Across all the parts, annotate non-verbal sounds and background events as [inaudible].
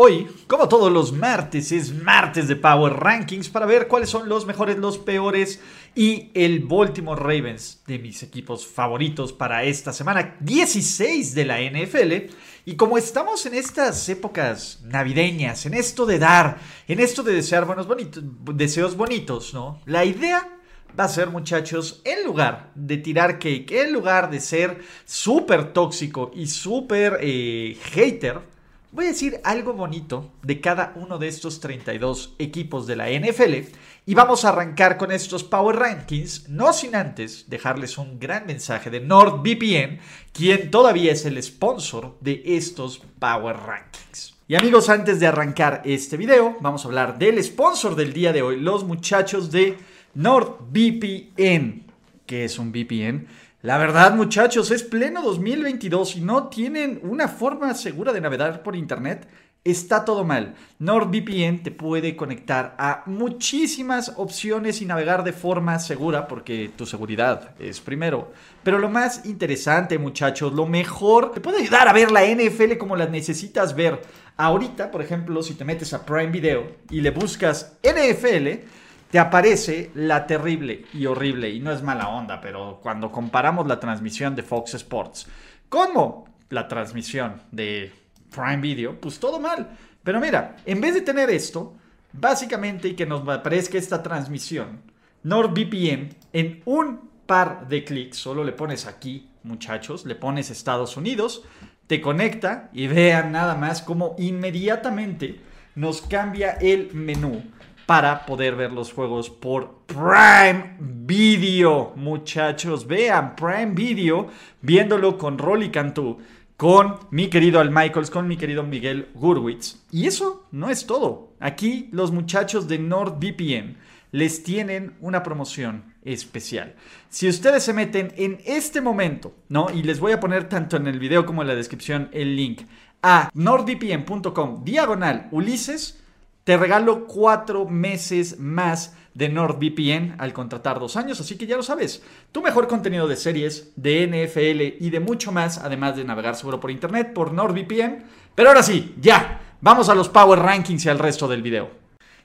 Hoy, como todos los martes, es martes de Power Rankings para ver cuáles son los mejores, los peores y el Baltimore Ravens de mis equipos favoritos para esta semana 16 de la NFL. Y como estamos en estas épocas navideñas, en esto de dar, en esto de desear buenos bonitos, deseos bonitos, ¿no? La idea va a ser, muchachos, en lugar de tirar cake, en lugar de ser súper tóxico y súper eh, hater, Voy a decir algo bonito de cada uno de estos 32 equipos de la NFL y vamos a arrancar con estos Power Rankings, no sin antes dejarles un gran mensaje de NordVPN, quien todavía es el sponsor de estos Power Rankings. Y amigos, antes de arrancar este video, vamos a hablar del sponsor del día de hoy, los muchachos de NordVPN. ¿Qué es un VPN? La verdad, muchachos, es pleno 2022 y no tienen una forma segura de navegar por internet. Está todo mal. NordVPN te puede conectar a muchísimas opciones y navegar de forma segura porque tu seguridad es primero. Pero lo más interesante, muchachos, lo mejor, te puede ayudar a ver la NFL como la necesitas ver. Ahorita, por ejemplo, si te metes a Prime Video y le buscas NFL, te aparece la terrible y horrible, y no es mala onda, pero cuando comparamos la transmisión de Fox Sports como la transmisión de Prime Video, pues todo mal. Pero mira, en vez de tener esto, básicamente y que nos aparezca esta transmisión, NordVPN en un par de clics, solo le pones aquí, muchachos, le pones Estados Unidos, te conecta y vean nada más cómo inmediatamente nos cambia el menú para poder ver los juegos por Prime Video. Muchachos, vean Prime Video viéndolo con Rolly Cantú, con mi querido Al Michaels, con mi querido Miguel Gurwitz. Y eso no es todo. Aquí los muchachos de NordVPN les tienen una promoción especial. Si ustedes se meten en este momento, ¿no? Y les voy a poner tanto en el video como en la descripción el link a nordvpn.com diagonal Ulises te regalo cuatro meses más de NordVPN al contratar dos años, así que ya lo sabes. Tu mejor contenido de series, de NFL y de mucho más, además de navegar seguro por internet por NordVPN. Pero ahora sí, ya, vamos a los Power Rankings y al resto del video.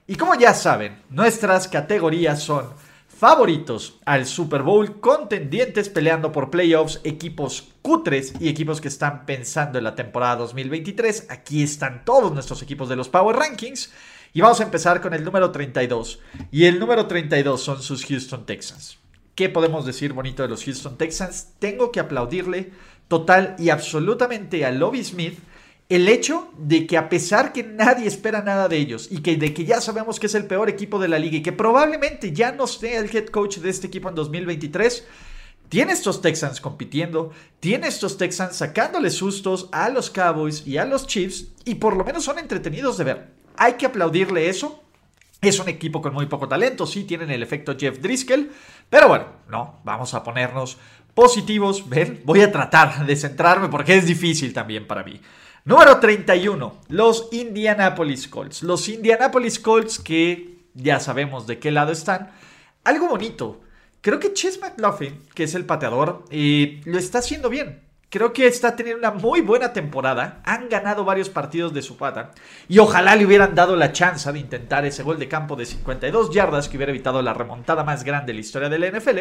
Y como ya saben, nuestras categorías son favoritos al Super Bowl, contendientes peleando por playoffs, equipos cutres y equipos que están pensando en la temporada 2023. Aquí están todos nuestros equipos de los Power Rankings. Y vamos a empezar con el número 32. Y el número 32 son sus Houston Texans. ¿Qué podemos decir bonito de los Houston Texans? Tengo que aplaudirle total y absolutamente a Lobby Smith el hecho de que a pesar que nadie espera nada de ellos y que de que ya sabemos que es el peor equipo de la liga y que probablemente ya no sea el head coach de este equipo en 2023, tiene estos Texans compitiendo, tiene estos Texans sacándole sustos a los Cowboys y a los Chiefs y por lo menos son entretenidos de ver. Hay que aplaudirle eso. Es un equipo con muy poco talento, sí tienen el efecto Jeff Driscoll, pero bueno, no, vamos a ponernos positivos. Ven, voy a tratar de centrarme porque es difícil también para mí. Número 31, los Indianapolis Colts. Los Indianapolis Colts que ya sabemos de qué lado están. Algo bonito. Creo que Chess McLaughlin, que es el pateador, eh, lo está haciendo bien. Creo que está teniendo una muy buena temporada. Han ganado varios partidos de su pata. Y ojalá le hubieran dado la chance de intentar ese gol de campo de 52 yardas que hubiera evitado la remontada más grande de la historia de la NFL.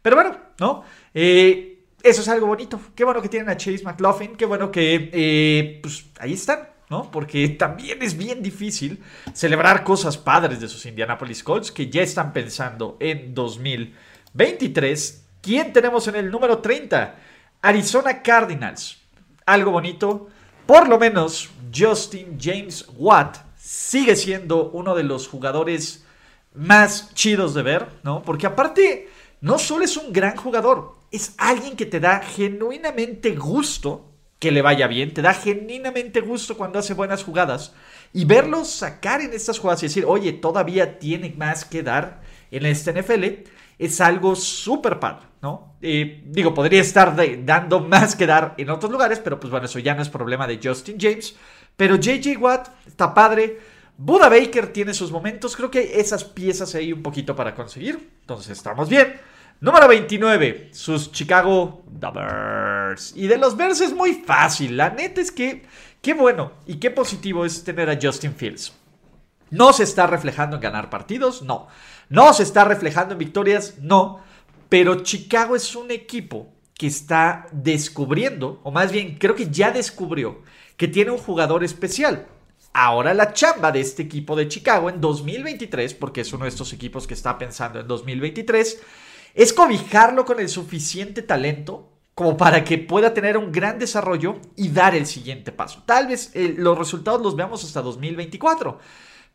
Pero bueno, ¿no? Eh, eso es algo bonito. Qué bueno que tienen a Chase McLaughlin. Qué bueno que eh, pues ahí están. ¿no? Porque también es bien difícil celebrar cosas padres de sus Indianapolis Colts que ya están pensando en 2023. ¿Quién tenemos en el número 30? Arizona Cardinals. Algo bonito. Por lo menos Justin James Watt sigue siendo uno de los jugadores más chidos de ver, ¿no? Porque aparte, no solo es un gran jugador, es alguien que te da genuinamente gusto que le vaya bien, te da genuinamente gusto cuando hace buenas jugadas y verlo sacar en estas jugadas y decir, oye, todavía tiene más que dar en este NFL, es algo súper padre, ¿no? Digo, podría estar dando más que dar en otros lugares, pero pues bueno, eso ya no es problema de Justin James. Pero JJ Watt está padre. Buda Baker tiene sus momentos. Creo que hay esas piezas ahí un poquito para conseguir. Entonces estamos bien. Número 29, sus Chicago Bears. Y de los Bears es muy fácil. La neta es que qué bueno y qué positivo es tener a Justin Fields. No se está reflejando en ganar partidos, no. No se está reflejando en victorias, no. Pero Chicago es un equipo que está descubriendo, o más bien creo que ya descubrió, que tiene un jugador especial. Ahora la chamba de este equipo de Chicago en 2023, porque es uno de estos equipos que está pensando en 2023, es cobijarlo con el suficiente talento como para que pueda tener un gran desarrollo y dar el siguiente paso. Tal vez eh, los resultados los veamos hasta 2024.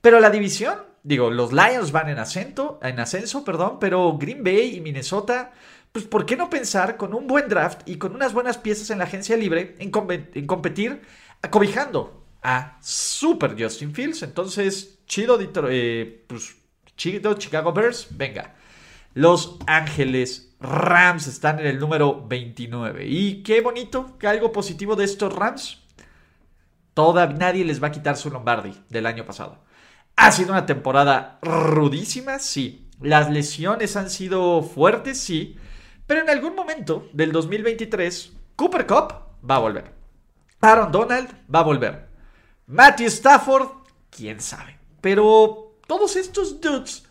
Pero la división, digo, los Lions van en, ascenso, en ascenso, perdón, pero Green Bay y Minnesota, pues ¿por qué no pensar con un buen draft y con unas buenas piezas en la agencia libre en, competir acobijando a Super Justin Fields? Entonces, chido, eh, pues, chido Chicago Bears, venga. Los Ángeles Rams están en el número 29. Y qué bonito, que algo positivo de estos Rams. Toda, nadie les va a quitar su Lombardi del año pasado. Ha sido una temporada rudísima, sí. Las lesiones han sido fuertes, sí. Pero en algún momento del 2023, Cooper Cup va a volver. Aaron Donald va a volver. Matthew Stafford, quién sabe. Pero todos estos dudes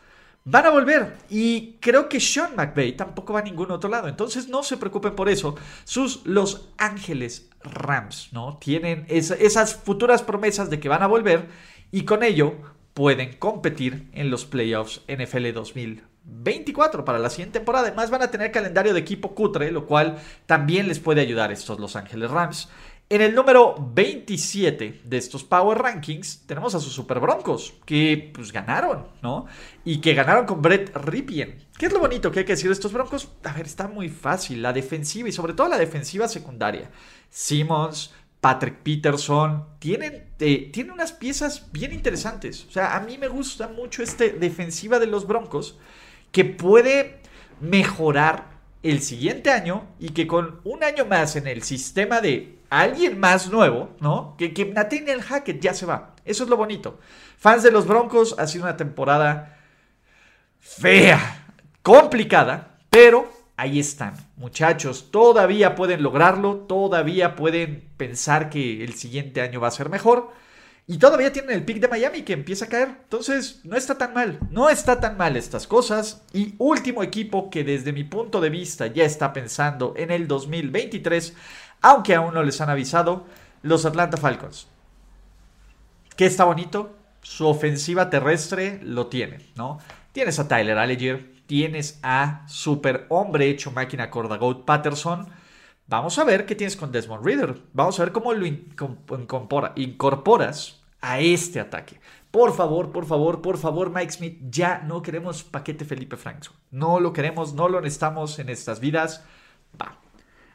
van a volver. Y creo que Sean McVay tampoco va a ningún otro lado. Entonces no se preocupen por eso. Sus Los Ángeles Rams, ¿no? Tienen esas futuras promesas de que van a volver. Y con ello pueden competir en los playoffs NFL 2024 para la siguiente temporada. Además van a tener calendario de equipo cutre, lo cual también les puede ayudar estos Los Ángeles Rams. En el número 27 de estos Power Rankings tenemos a sus Super Broncos, que pues ganaron, ¿no? Y que ganaron con Brett Ripien. ¿Qué es lo bonito que hay que decir de estos Broncos? A ver, está muy fácil. La defensiva y sobre todo la defensiva secundaria. Simmons, Patrick Peterson, tienen, eh, unas piezas bien interesantes. O sea, a mí me gusta mucho esta defensiva de los Broncos que puede mejorar el siguiente año y que con un año más en el sistema de alguien más nuevo, ¿no? Que, que Nathaniel Hackett ya se va. Eso es lo bonito. Fans de los Broncos, ha sido una temporada fea, complicada, pero ahí están. Muchachos, todavía pueden lograrlo, todavía pueden pensar que el siguiente año va a ser mejor. Y todavía tienen el pick de Miami que empieza a caer. Entonces, no está tan mal. No está tan mal estas cosas. Y último equipo que desde mi punto de vista ya está pensando en el 2023, aunque aún no les han avisado, los Atlanta Falcons. ¿Qué está bonito? Su ofensiva terrestre lo tiene, ¿no? Tienes a Tyler Allegier, tienes a super hombre hecho máquina Cordagout Patterson. Vamos a ver qué tienes con Desmond Reader. Vamos a ver cómo lo incorporas a este ataque. Por favor, por favor, por favor, Mike Smith, ya no queremos paquete Felipe Franco. No lo queremos, no lo necesitamos en estas vidas. Va.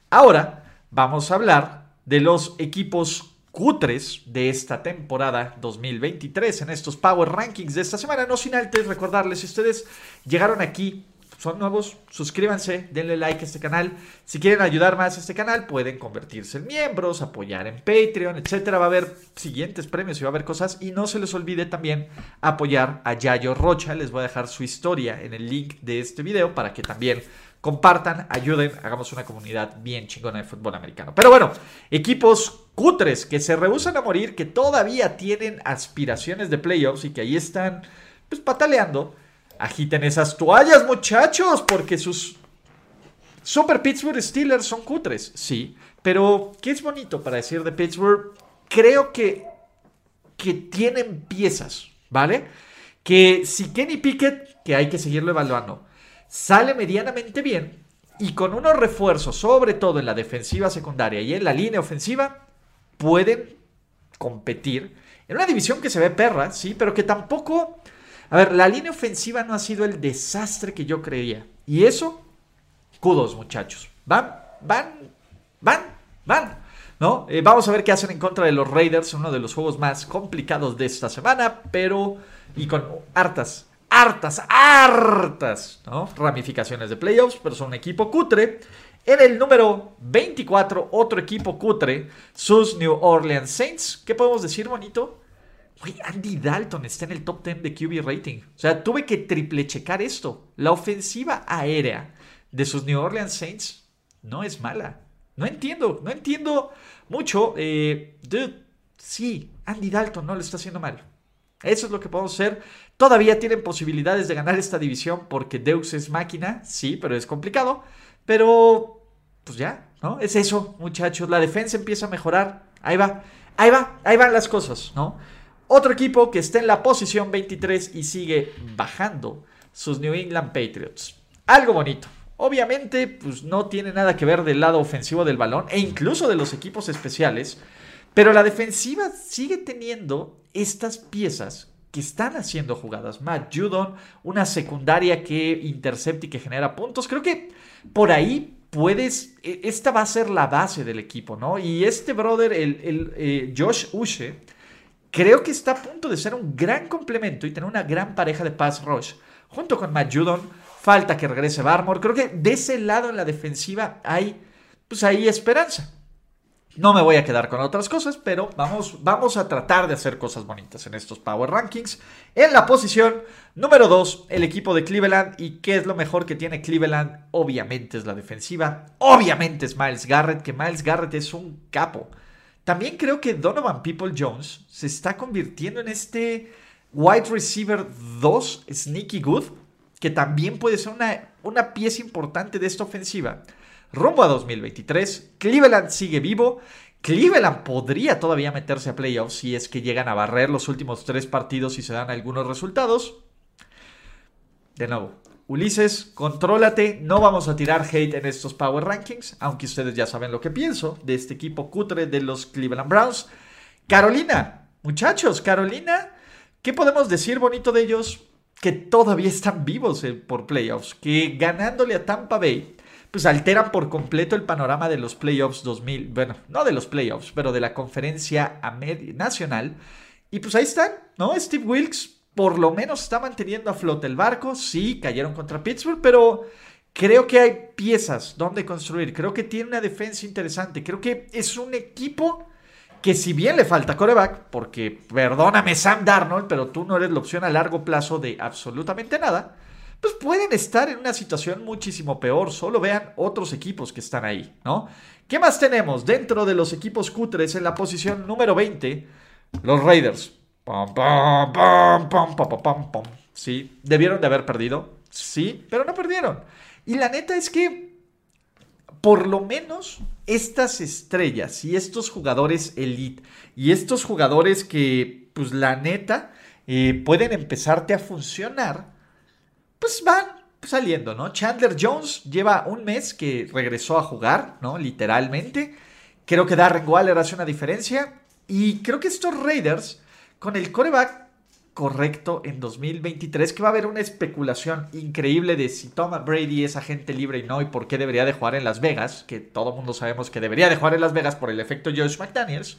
Ahora vamos a hablar de los equipos cutres de esta temporada 2023 en estos Power Rankings de esta semana. No sin antes recordarles, si ustedes llegaron aquí, son nuevos, suscríbanse, denle like a este canal. Si quieren ayudar más a este canal, pueden convertirse en miembros, apoyar en Patreon, etcétera. Va a haber siguientes premios y va a haber cosas. Y no se les olvide también apoyar a Yayo Rocha. Les voy a dejar su historia en el link de este video para que también compartan, ayuden, hagamos una comunidad bien chingona de fútbol americano. Pero bueno, equipos cutres que se rehusan a morir, que todavía tienen aspiraciones de playoffs y que ahí están pues pataleando. Agiten esas toallas, muchachos, porque sus Super Pittsburgh Steelers son cutres, sí. Pero, ¿qué es bonito para decir de Pittsburgh? Creo que, que tienen piezas, ¿vale? Que si Kenny Pickett, que hay que seguirlo evaluando, sale medianamente bien y con unos refuerzos, sobre todo en la defensiva secundaria y en la línea ofensiva, pueden competir en una división que se ve perra, sí, pero que tampoco... A ver, la línea ofensiva no ha sido el desastre que yo creía. Y eso, kudos muchachos. Van, van, van, van. ¿no? Eh, vamos a ver qué hacen en contra de los Raiders, uno de los juegos más complicados de esta semana, pero y con hartas, hartas, hartas, ¿no? Ramificaciones de playoffs, pero son un equipo cutre. En el número 24, otro equipo cutre, sus New Orleans Saints. ¿Qué podemos decir, bonito? Güey, Andy Dalton está en el top 10 de QB rating. O sea, tuve que triple checar esto. La ofensiva aérea de sus New Orleans Saints no es mala. No entiendo, no entiendo mucho. Eh, dude, sí, Andy Dalton no lo está haciendo mal. Eso es lo que podemos hacer. Todavía tienen posibilidades de ganar esta división porque Deus es máquina, sí, pero es complicado. Pero, pues ya, ¿no? Es eso, muchachos. La defensa empieza a mejorar. Ahí va, ahí va, ahí van las cosas, ¿no? Otro equipo que está en la posición 23 y sigue bajando, sus New England Patriots. Algo bonito. Obviamente, pues no tiene nada que ver del lado ofensivo del balón e incluso de los equipos especiales, pero la defensiva sigue teniendo estas piezas que están haciendo jugadas. Matt Judon, una secundaria que intercepta y que genera puntos. Creo que por ahí puedes, e, esta va a ser la base del equipo, ¿no? Y este brother, el, eh, Josh Ushe, creo que está a punto de ser un gran complemento y tener una gran pareja de pass rush. Junto con Matt Judon, falta que regrese Barmore. Creo que de ese lado en la defensiva hay, pues hay esperanza. No me voy a quedar con otras cosas, pero vamos, vamos a tratar de hacer cosas bonitas en estos Power Rankings. En la posición número 2, el equipo de Cleveland. ¿Y qué es lo mejor que tiene Cleveland? Obviamente es la defensiva. Obviamente es Miles Garrett, que Miles Garrett es un capo. También creo que Donovan People Jones se está convirtiendo en este wide receiver 2, sneaky good, que también puede ser una, una pieza importante de esta ofensiva rumbo a 2023. Cleveland sigue vivo. Cleveland podría todavía meterse a playoffs si es que llegan a barrer los últimos tres partidos y se dan algunos resultados. De nuevo, Ulises, contrólate. No vamos a tirar hate en estos Power Rankings, aunque ustedes ya saben lo que pienso de este equipo cutre de los Cleveland Browns. Carolina, muchachos, Carolina, ¿qué podemos decir bonito de ellos? Que todavía están vivos eh, por playoffs, que ganándole a Tampa Bay pues alteran por completo el panorama de los playoffs 2000, bueno, no de los playoffs, pero de la conferencia nacional. Y pues ahí están, ¿no? Steve Wilkes por lo menos está manteniendo a flote el barco, sí, cayeron contra Pittsburgh, pero creo que hay piezas donde construir, creo que tiene una defensa interesante, creo que es un equipo que si bien le falta coreback, porque perdóname Sam Darnold, pero tú no eres la opción a largo plazo de absolutamente nada, pues pueden estar en una situación muchísimo peor. Solo vean otros equipos que están ahí, ¿no? ¿Qué más tenemos dentro de los equipos cutres en la posición número 20? Los Raiders. sí, debieron de haber perdido. Sí, pero no perdieron. Y la neta es que, por lo menos, estas estrellas y estos jugadores elite y estos jugadores que, pues la neta, eh, pueden empezarte a funcionar pues van saliendo, ¿no? Chandler Jones lleva un mes que regresó a jugar, ¿no? Literalmente. Creo que Darren Waller hace una diferencia. Y creo que estos Raiders, con el coreback correcto en 2023, que va a haber una especulación increíble de si Tom Brady es agente libre y no, y por qué debería de jugar en Las Vegas, que todo mundo sabemos que debería de jugar en Las Vegas por el efecto Josh McDaniels.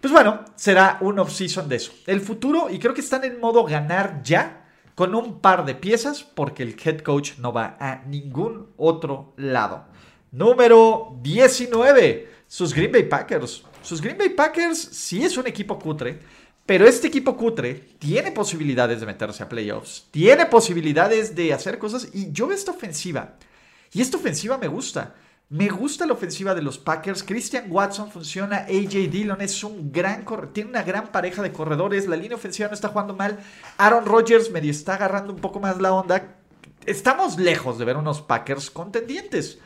Pues bueno, será un off-season de eso. El futuro, y creo que están en modo ganar ya, con un par de piezas porque el head coach no va a ningún otro lado. Número 19, sus Green Bay Packers. Sus Green Bay Packers sí es un equipo cutre, pero este equipo cutre tiene posibilidades de meterse a playoffs, tiene posibilidades de hacer cosas y yo veo esta ofensiva. Y esta ofensiva me gusta. Me gusta la ofensiva de los Packers. Christian Watson funciona. AJ Dillon es un gran tiene una gran pareja de corredores. La línea ofensiva no está jugando mal. Aaron Rodgers medio está agarrando un poco más la onda. Estamos lejos de ver unos Packers contendientes.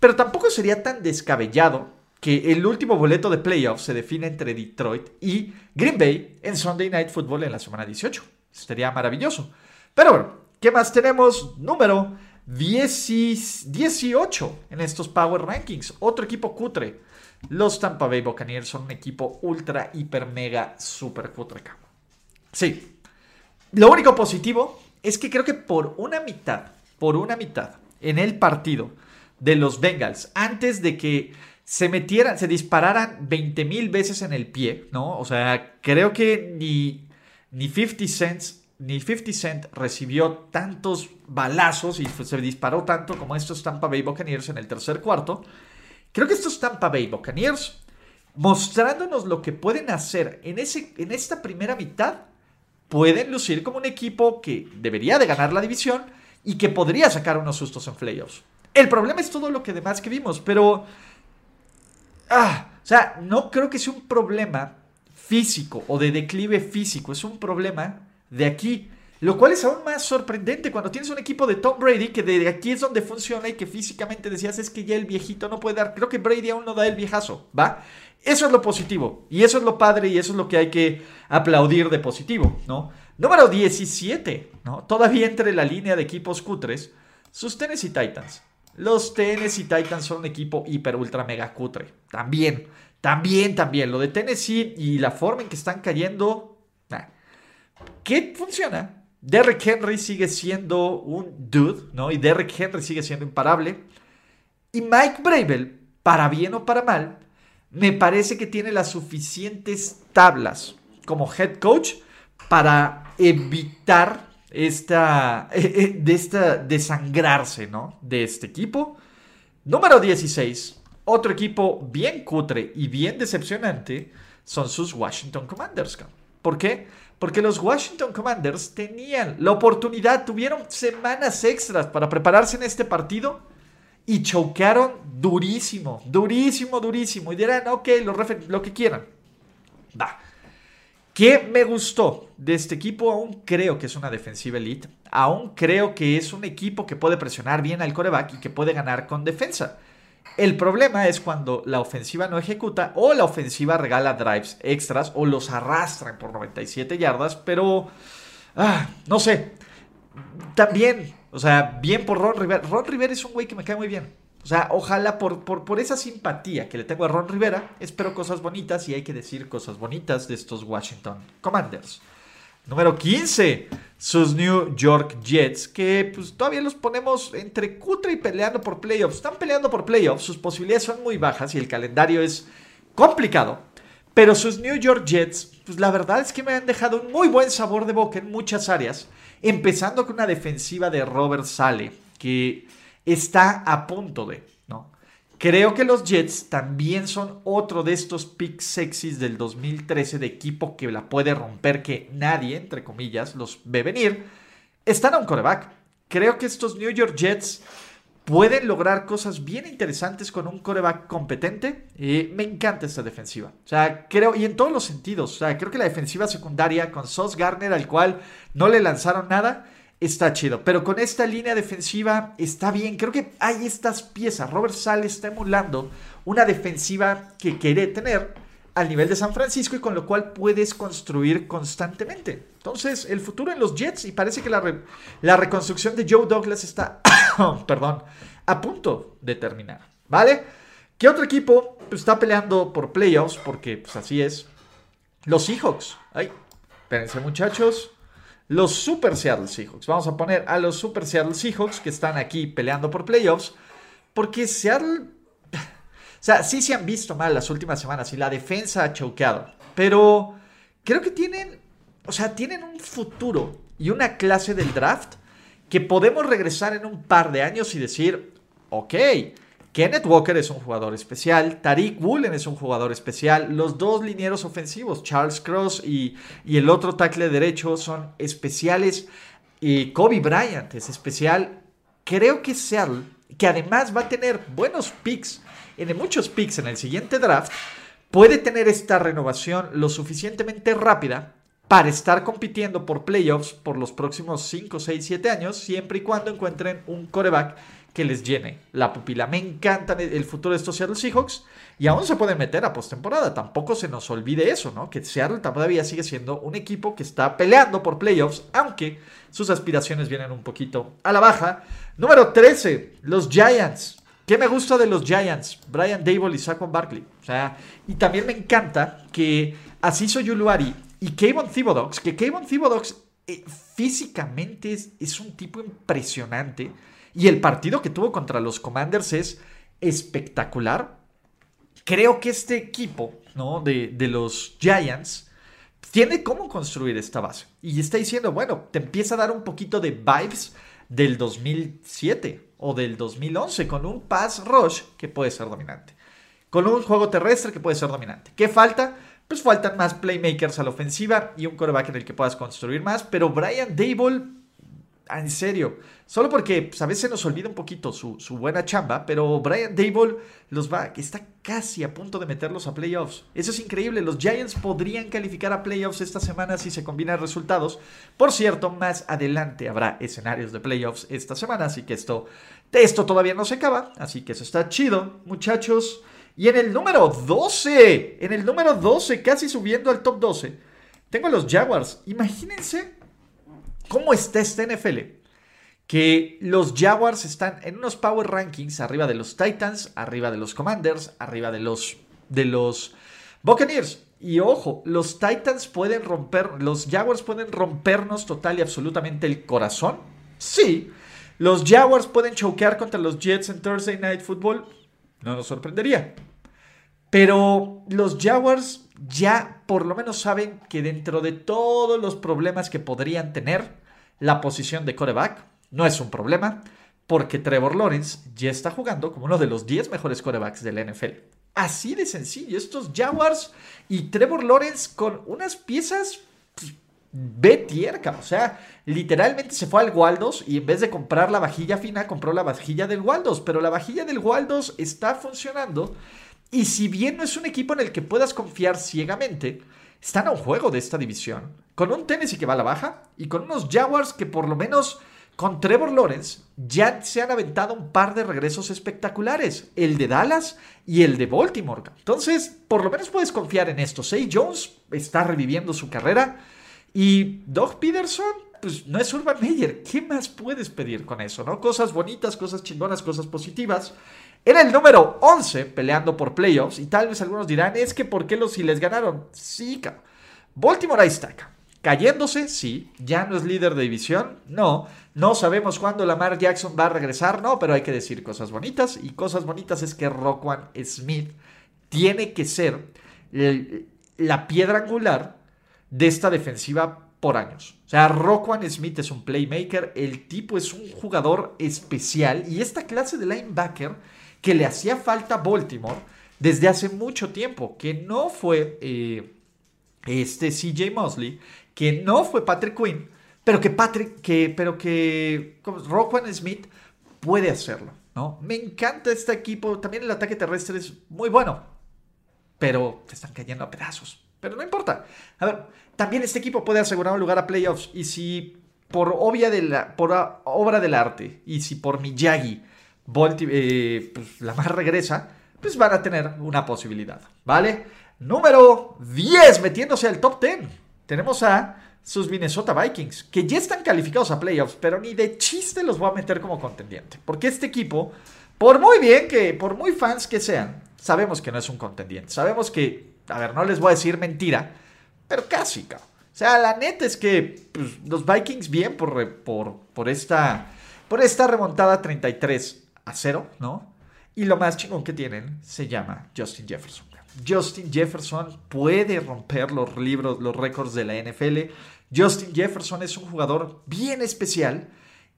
Pero tampoco sería tan descabellado que el último boleto de playoffs se define entre Detroit y Green Bay en Sunday Night Football en la semana 18. Sería maravilloso. Pero bueno, ¿qué más tenemos? Número 18 en estos Power Rankings. Otro equipo cutre. Los Tampa Bay Buccaneers son un equipo ultra, hiper, mega, super cutre. Sí. Lo único positivo es que creo que por una mitad, por una mitad, en el partido de los Bengals, antes de que se metieran, se dispararan 20 mil veces en el pie, ¿no? O sea, creo que ni, ni 50 Cent ni 50 Cent recibió tantos balazos y se disparó tanto como estos Tampa Bay Buccaneers en el tercer cuarto. Creo que estos Tampa Bay Buccaneers, mostrándonos lo que pueden hacer en, ese, en esta primera mitad, pueden lucir como un equipo que debería de ganar la división y que podría sacar unos sustos en playoffs. El problema es todo lo que demás que vimos, pero... Ah, o sea, no creo que sea un problema físico o de declive físico, es un problema de aquí. Lo cual es aún más sorprendente cuando tienes un equipo de Tom Brady que de aquí es donde funciona y que físicamente decías es que ya el viejito no puede dar. Creo que Brady aún no da el viejazo, ¿va? Eso es lo positivo y eso es lo padre y eso es lo que hay que aplaudir de positivo, ¿no? Número 17, ¿no? Todavía entre la línea de equipos cutres, sus Tennessee Titans. Los Tennessee Titans son un equipo hiper ultra mega cutre. También, también, también. Lo de Tennessee y la forma en que están cayendo. ¿Qué funciona? Derrick Henry sigue siendo un dude, ¿no? Y Derrick Henry sigue siendo imparable. Y Mike Bravel, para bien o para mal, me parece que tiene las suficientes tablas como head coach para evitar esta, [laughs] eh, eh, de esta desangrarse, ¿no? De este equipo. Número 16, otro equipo bien cutre y bien decepcionante son sus Washington Commanders. ¿Por qué? Porque los Washington Commanders tenían la oportunidad, tuvieron semanas extras para prepararse en este partido y choquearon durísimo, durísimo, durísimo. Y dirán, ok, lo, lo que quieran. Va. ¿Qué me gustó de este equipo? Aún creo que es una defensiva elite. Aún creo que es un equipo que puede presionar bien al coreback y que puede ganar con defensa. El problema es cuando la ofensiva no ejecuta o la ofensiva regala drives extras o los arrastran por 97 yardas, pero ah, no sé. También, o sea, bien por Ron Rivera. Ron Rivera es un güey que me cae muy bien. O sea, ojalá por, por, esa simpatía que le tengo a Ron Rivera, espero cosas bonitas y hay que decir cosas bonitas de estos Washington Commanders. Número 15, sus New York Jets, que pues todavía los ponemos entre cutre y peleando por playoffs. Están peleando por playoffs, sus posibilidades son muy bajas y el calendario es complicado. Pero sus New York Jets, pues la verdad es que me han dejado un muy buen sabor de boca en muchas áreas. Empezando con una defensiva de Robert Sale, que está a punto de. Creo que los Jets también son otro de estos picks sexys del 2013 de equipo que la puede romper, que nadie, entre comillas, los ve venir. Están a un coreback. Creo que estos New York Jets pueden lograr cosas bien interesantes con un coreback competente. Y me encanta esta defensiva. O sea, creo, y en todos los sentidos. O sea, creo que la defensiva secundaria con Sos Garner, al cual no le lanzaron nada, está chido. Pero con esta línea defensiva está bien. Creo que hay estas piezas. Robert Sale está emulando una defensiva que quiere tener al nivel de San Francisco y con lo cual puedes construir constantemente. Entonces, el futuro en los Jets y parece que la, reconstrucción de Joe Douglas está, [coughs] perdón, a punto de terminar. ¿Vale? ¿Qué otro equipo está peleando por playoffs? Porque pues así es. Los Seahawks. Ay, espérense muchachos los Super Seattle Seahawks. Vamos a poner a los Super Seattle Seahawks que están aquí peleando por playoffs. Porque Seattle. O sea, sí se han visto mal las últimas semanas y la defensa ha choqueado. Pero creo que tienen. O sea, tienen un futuro y una clase del draft que podemos regresar en un par de años y decir: Ok Kenneth Walker es un jugador especial, Tariq Woolen es un jugador especial, los dos linieros ofensivos, Charles Cross y, el otro tackle derecho son especiales, y Kobe Bryant es especial. Creo que Seattle, que además va a tener buenos picks, en muchos picks en el siguiente draft, puede tener esta renovación lo suficientemente rápida para estar compitiendo por playoffs por los próximos 5, 6, 7 años, siempre y cuando encuentren un coreback que les llene la pupila. Me encanta el futuro de estos Seattle Seahawks y aún se pueden meter a postemporada. Tampoco se nos olvide eso, ¿no? Que Seattle todavía sigue siendo un equipo que está peleando por playoffs, aunque sus aspiraciones vienen un poquito a la baja. Número 13, los Giants. ¿Qué me gusta de los Giants? Brian Dable y Saquon Barkley. O sea, y también me encanta que Asiso Yuluari y Kayvon Thibodeaux, que Kayvon Thibodeaux eh, físicamente es, es un tipo impresionante y el partido que tuvo contra los Commanders es espectacular. creo que este equipo, ¿no? De, los Giants tiene cómo construir esta base. Y está diciendo, bueno, te empieza a dar un poquito de vibes del 2007 o del 2011 con un pass rush que puede ser dominante. Con un juego terrestre que puede ser dominante. ¿Qué falta? Pues faltan más playmakers a la ofensiva y un coreback en el que puedas construir más. Pero Brian Dable en serio. Solo porque pues, a veces nos olvida un poquito su, buena chamba, pero Brian Dable los va, está casi a punto de meterlos a playoffs. Eso es increíble. Los Giants podrían calificar a playoffs esta semana si se combinan resultados. Por cierto, más adelante habrá escenarios de playoffs esta semana, así que esto, esto todavía no se acaba. Así que eso está chido, muchachos. Y en el número 12, en el número 12, casi subiendo al top 12, tengo a los Jaguars. Imagínense ¿Cómo está este NFL? Que los Jaguars están en unos power rankings arriba de los Titans, arriba de los Commanders, arriba de los, de los Buccaneers. Y ojo, los Titans pueden romper, los Jaguars pueden rompernos total y absolutamente el corazón. Sí. Los Jaguars pueden choquear contra los Jets en Thursday Night Football. No nos sorprendería. Pero los Jaguars ya por lo menos saben que dentro de todos los problemas que podrían tener, la posición de coreback no es un problema, porque Trevor Lawrence ya está jugando como uno de los 10 mejores corebacks de la NFL. Así de sencillo, estos Jaguars y Trevor Lawrence con unas piezas pues, B tierca, o sea, literalmente se fue al Waldos y en vez de comprar la vajilla fina, compró la vajilla del Waldos, pero la vajilla del Waldos está funcionando y si bien no es un equipo en el que puedas confiar ciegamente, están a un juego de esta división, con un Tennessee que va a la baja y con unos Jaguars que por lo menos con Trevor Lawrence ya se han aventado un par de regresos espectaculares, el de Dallas y el de Baltimore. Entonces, por lo menos puedes confiar en esto. Say Jones está reviviendo su carrera y Doug Peterson, pues no es Urban Meyer. ¿Qué más puedes pedir con eso, no? Cosas bonitas, cosas chingonas, cosas positivas. Era el número 11 peleando por playoffs y tal vez algunos dirán, es que ¿por qué los si les ganaron? Sí, cabrón. Baltimore ahí está, Cayéndose, sí. Ya no es líder de división, no. No sabemos cuándo Lamar Jackson va a regresar, no, pero hay que decir cosas bonitas. Y cosas bonitas es que Roquan Smith tiene que ser la piedra angular de esta defensiva por años. O sea, Roquan Smith es un playmaker, el tipo es un jugador especial y esta clase de linebacker que le hacía falta a Baltimore desde hace mucho tiempo, que no fue eh, este CJ Mosley, que no fue Patrick Quinn, pero que Patrick, que, pero que Roquan Smith puede hacerlo, ¿no? Me encanta este equipo, también el ataque terrestre es muy bueno, pero están cayendo a pedazos, pero no importa. A ver, también este equipo puede asegurar un lugar a playoffs y si por obvia de la, por obra del arte y si por Miyagi eh, pues, la más regresa, pues van a tener una posibilidad, ¿vale? Número 10, metiéndose al top 10. Tenemos a sus Minnesota Vikings, que ya están calificados a playoffs, pero ni de chiste los voy a meter como contendiente. Porque este equipo, por muy bien que, por muy fans que sean, sabemos que no es un contendiente. Sabemos que, a ver, no les voy a decir mentira, pero casi, cabrón. O sea, la neta es que pues, los Vikings bien por, por, por, esta, por esta remontada 33 a cero, ¿no? Y lo más chingón que tienen se llama Justin Jefferson. Justin Jefferson puede romper los libros, los récords de la NFL. Justin Jefferson es un jugador bien especial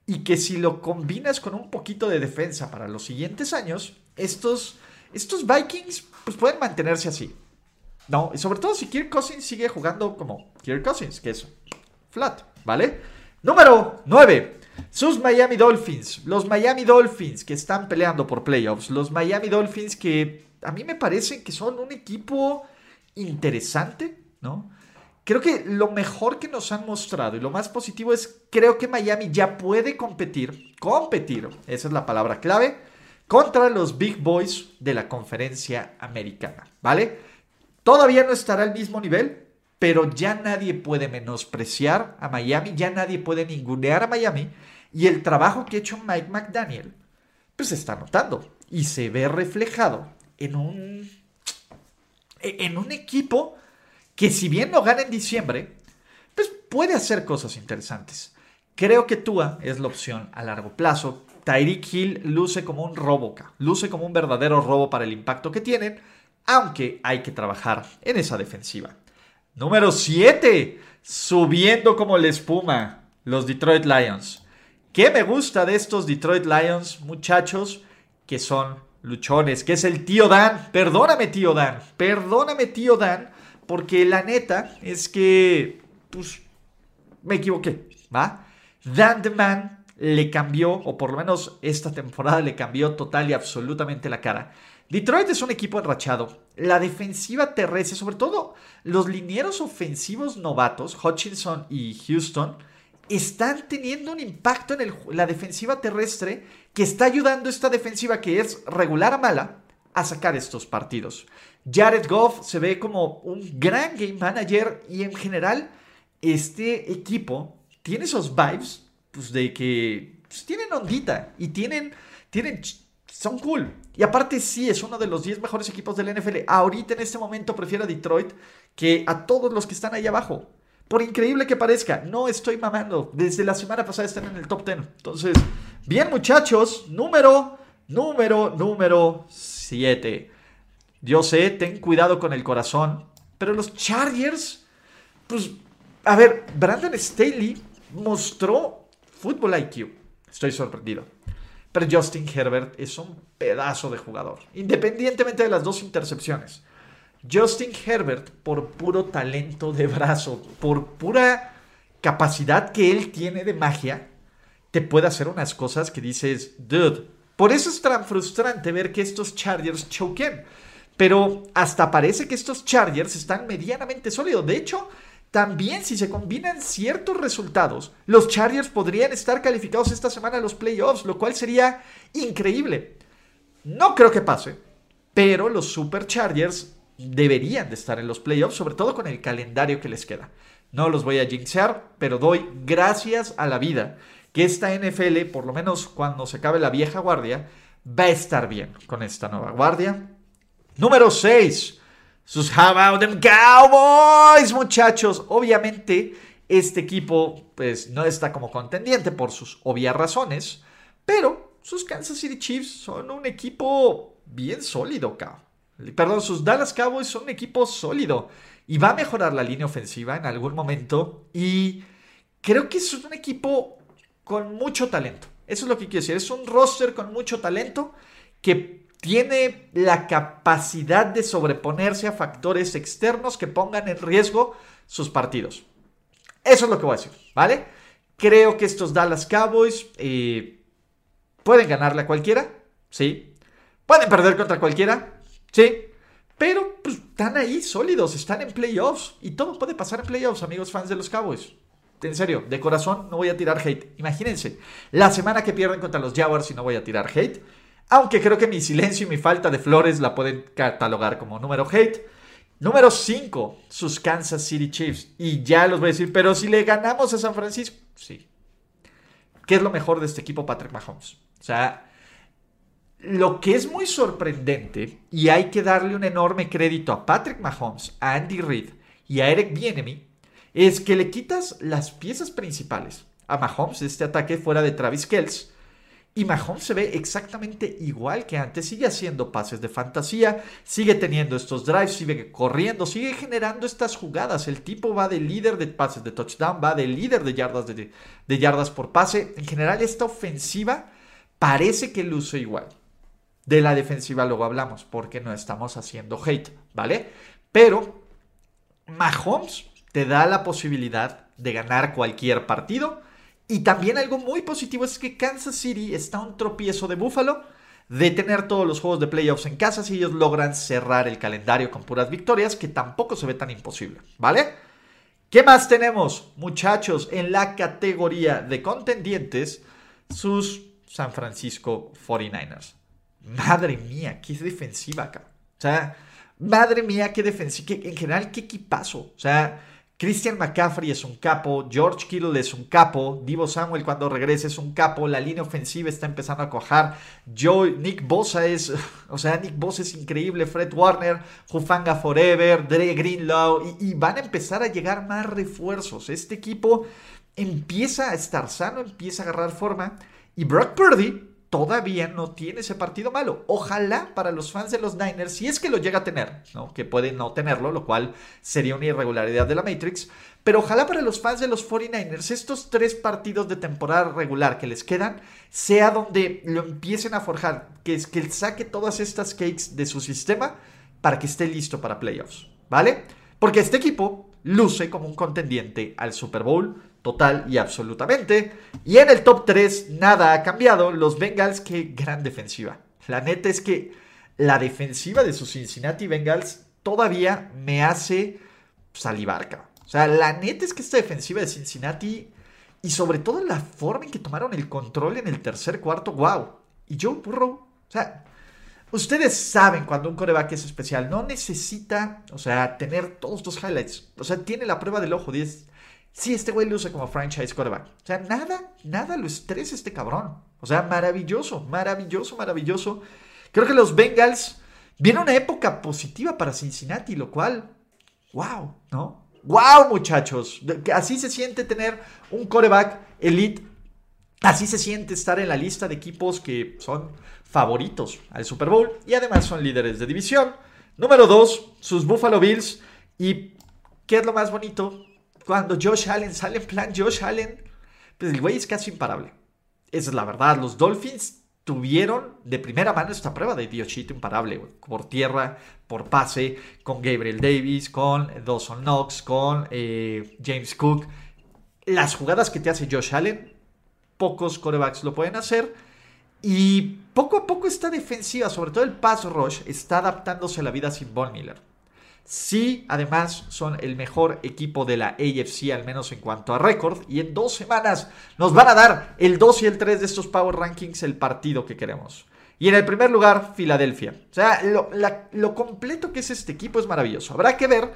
y que si lo combinas con un poquito de defensa para los siguientes años, estos, estos Vikings pues pueden mantenerse así. No, y sobre todo si Kirk Cousins sigue jugando como Kirk Cousins, que es flat, ¿vale? Número 9. Sus Miami Dolphins, los Miami Dolphins que están peleando por playoffs, los Miami Dolphins que a mí me parece que son un equipo interesante, ¿no? Creo que lo mejor que nos han mostrado y lo más positivo es, creo que Miami ya puede competir, competir, esa es la palabra clave, contra los Big Boys de la conferencia americana, ¿vale? Todavía no estará al mismo nivel, pero ya nadie puede menospreciar a Miami, ya nadie puede ningunear a Miami, y el trabajo que ha hecho Mike McDaniel, pues se está notando y se ve reflejado en un, en un equipo que si bien no gana en diciembre, pues puede hacer cosas interesantes. Creo que Tua es la opción a largo plazo. Tyreek Hill luce como un robo, luce como un verdadero robo para el impacto que tienen. aunque hay que trabajar en esa defensiva. Número 7, subiendo como la espuma, los Detroit Lions. ¿Qué me gusta de estos Detroit Lions, muchachos? Que son luchones, que es el tío Dan. Perdóname, tío Dan. Perdóname, tío Dan, porque la neta es que, pues, me equivoqué, ¿va? Dan the Man le cambió, o por lo menos esta temporada le cambió total y absolutamente la cara. Detroit es un equipo enrachado. La defensiva terrestre, sobre todo los linieros ofensivos novatos, Hutchinson y Houston, están teniendo un impacto en la defensiva terrestre que está ayudando a esta defensiva que es regular a mala a sacar estos partidos. Jared Goff se ve como un gran game manager y en general este equipo tiene esos vibes pues, de que pues, tienen ondita y tienen, tienen, son cool. Y aparte sí, es uno de los 10 mejores equipos del NFL. Ahorita en este momento prefiero a Detroit que a todos los que están ahí abajo. Por increíble que parezca, no estoy mamando. Desde la semana pasada están en el top 10. Entonces, bien muchachos, número, número, número 7. Yo sé, ten cuidado con el corazón, pero los Chargers, pues, a ver, Brandon Staley mostró fútbol IQ. Estoy sorprendido. Pero Justin Herbert es un pedazo de jugador, independientemente de las dos intercepciones. Justin Herbert, por puro talento de brazo, por pura capacidad que él tiene de magia, te puede hacer unas cosas que dices, dude. Por eso es tan frustrante ver que estos Chargers choquen. Pero hasta parece que estos Chargers están medianamente sólidos. De hecho, también si se combinan ciertos resultados, los Chargers podrían estar calificados esta semana a los playoffs, lo cual sería increíble. No creo que pase, pero los Superchargers deberían de estar en los playoffs, sobre todo con el calendario que les queda. No los voy a jinxear, pero doy gracias a la vida que esta NFL, por lo menos cuando se acabe la vieja guardia, va a estar bien con esta nueva guardia. Número 6. Sus How About Them Cowboys, muchachos. Obviamente, este equipo pues, no está como contendiente por sus obvias razones, pero sus Kansas City Chiefs son un equipo bien sólido, cabrón. Perdón, sus Dallas Cowboys son un equipo sólido y va a mejorar la línea ofensiva en algún momento. Y creo que es un equipo con mucho talento. Eso es lo que quiero decir. Es un roster con mucho talento que tiene la capacidad de sobreponerse a factores externos que pongan en riesgo sus partidos. Eso es lo que voy a decir, ¿vale? Creo que estos Dallas Cowboys eh, pueden ganarle a cualquiera, ¿sí? Pueden perder contra cualquiera, Sí, pero pues, están ahí sólidos, están en playoffs y todo puede pasar en playoffs, amigos fans de los Cowboys. En serio, de corazón no voy a tirar hate. Imagínense, la semana que pierden contra los Jaguars y no voy a tirar hate. Aunque creo que mi silencio y mi falta de flores la pueden catalogar como número hate. Número 5, sus Kansas City Chiefs. Y ya los voy a decir, pero si le ganamos a San Francisco, sí. ¿Qué es lo mejor de este equipo, Patrick Mahomes? O sea, lo que es muy sorprendente, y hay que darle un enorme crédito a Patrick Mahomes, a Andy Reid y a Eric Bienemy, es que le quitas las piezas principales a Mahomes de este ataque fuera de Travis Kells. Y Mahomes se ve exactamente igual que antes, sigue haciendo pases de fantasía, sigue teniendo estos drives, sigue corriendo, sigue generando estas jugadas. El tipo va de líder de pases de touchdown, va de líder de yardas, de, de yardas por pase. En general, esta ofensiva parece que luce igual. De la defensiva luego hablamos, porque no estamos haciendo hate, ¿vale? Pero Mahomes te da la posibilidad de ganar cualquier partido. Y también algo muy positivo es que Kansas City está un tropiezo de Buffalo de tener todos los juegos de playoffs en casa si ellos logran cerrar el calendario con puras victorias, que tampoco se ve tan imposible, ¿vale? ¿Qué más tenemos, muchachos, en la categoría de contendientes? Sus San Francisco 49ers. Madre mía, qué defensiva acá. O sea, madre mía, qué defensiva. en general, qué equipazo. O sea, Christian McCaffrey es un capo, George Kittle es un capo, Divo Samuel cuando regrese es un capo, la línea ofensiva está empezando a cojar, Joe, Nick Bosa es, [laughs] o sea, Nick Bosa es increíble, Fred Warner, Jufanga Forever, Dre Greenlow, y, y van a empezar a llegar más refuerzos. Este equipo empieza a estar sano, empieza a agarrar forma, y Brock Purdy todavía no tiene ese partido malo. Ojalá para los fans de los Niners, si es que lo llega a tener, ¿no? que puede no tenerlo, lo cual sería una irregularidad de la Matrix, pero ojalá para los fans de los 49ers estos tres partidos de temporada regular que les quedan sea donde lo empiecen a forjar, que es que saque todas estas cakes de su sistema para que esté listo para playoffs, ¿vale? Porque este equipo luce como un contendiente al Super Bowl total y absolutamente. Y en el top 3 nada ha cambiado. Los Bengals, qué gran defensiva. La neta es que la defensiva de sus Cincinnati Bengals todavía me hace salivar, O sea, la neta es que esta defensiva de Cincinnati y sobre todo la forma en que tomaron el control en el tercer cuarto, wow. Y Joe Burrow, o sea, ustedes saben cuando un coreback es especial, no necesita, o sea, tener todos los highlights. O sea, tiene la prueba del ojo, 10 Sí, este güey luce como franchise quarterback. O sea, nada, nada lo estresa este cabrón. O sea, maravilloso, maravilloso, maravilloso. Creo que los Bengals viene una época positiva para Cincinnati, lo cual, wow, ¿no? Wow, muchachos. Así se siente tener un quarterback elite. Así se siente estar en la lista de equipos que son favoritos al Super Bowl y además son líderes de división. Número dos, sus Buffalo Bills. ¿Y qué es lo más bonito? Cuando Josh Allen sale en plan Josh Allen, pues el güey es casi imparable. Esa es la verdad. Los Dolphins tuvieron de primera mano esta prueba de Diochito imparable, por tierra, por pase, con Gabriel Davis, con Dawson Knox, con eh, James Cook. Las jugadas que te hace Josh Allen, pocos corebacks lo pueden hacer. Y poco a poco esta defensiva, sobre todo el pass rush, está adaptándose a la vida sin Von Miller. Sí, además son el mejor equipo de la AFC, al menos en cuanto a récord. Y en dos semanas nos van a dar el 2 y el 3 de estos Power Rankings, el partido que queremos. Y en el primer lugar, Filadelfia. O sea, lo, completo que es este equipo es maravilloso. Habrá que ver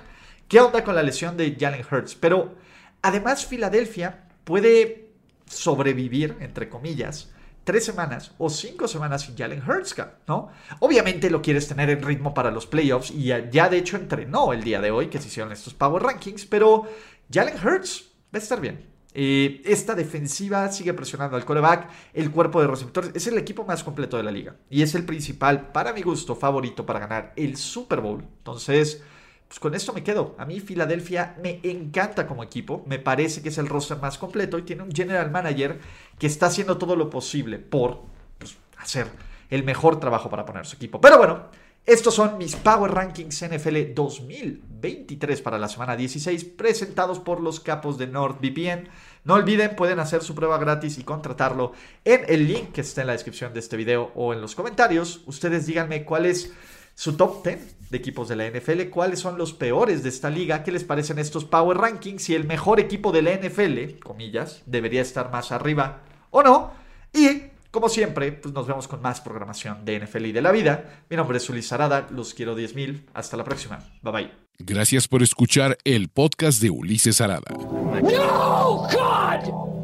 qué onda con la lesión de Jalen Hurts. Pero además, Filadelfia puede sobrevivir, entre comillas, tres semanas o cinco semanas sin Jalen Hurts, ¿no? Obviamente lo quieres tener en ritmo para los playoffs y ya, de hecho entrenó el día de hoy que se hicieron estos Power Rankings, pero Jalen Hurts va a estar bien. Eh, esta defensiva sigue presionando al coreback, el cuerpo de receptores es el equipo más completo de la liga y es el principal, para mi gusto, favorito para ganar el Super Bowl. Entonces, pues con esto me quedo. A mí Filadelfia me encanta como equipo, me parece que es el roster más completo y tiene un general manager que está haciendo todo lo posible por pues, hacer el mejor trabajo para poner su equipo. Pero bueno, estos son mis Power Rankings NFL 2023 para la semana 16, presentados por los capos de NordVPN. No olviden, pueden hacer su prueba gratis y contratarlo en el link que está en la descripción de este video o en los comentarios. Ustedes díganme cuál es su top 10 de equipos de la NFL, cuáles son los peores de esta liga, qué les parecen estos Power Rankings, si el mejor equipo de la NFL, comillas, debería estar más arriba o no. Y, como siempre, pues nos vemos con más programación de NFL y de la vida. Mi nombre es Ulises Arada, los quiero 10.000. Hasta la próxima. Bye bye. Gracias por escuchar el podcast de Ulises Arada. No!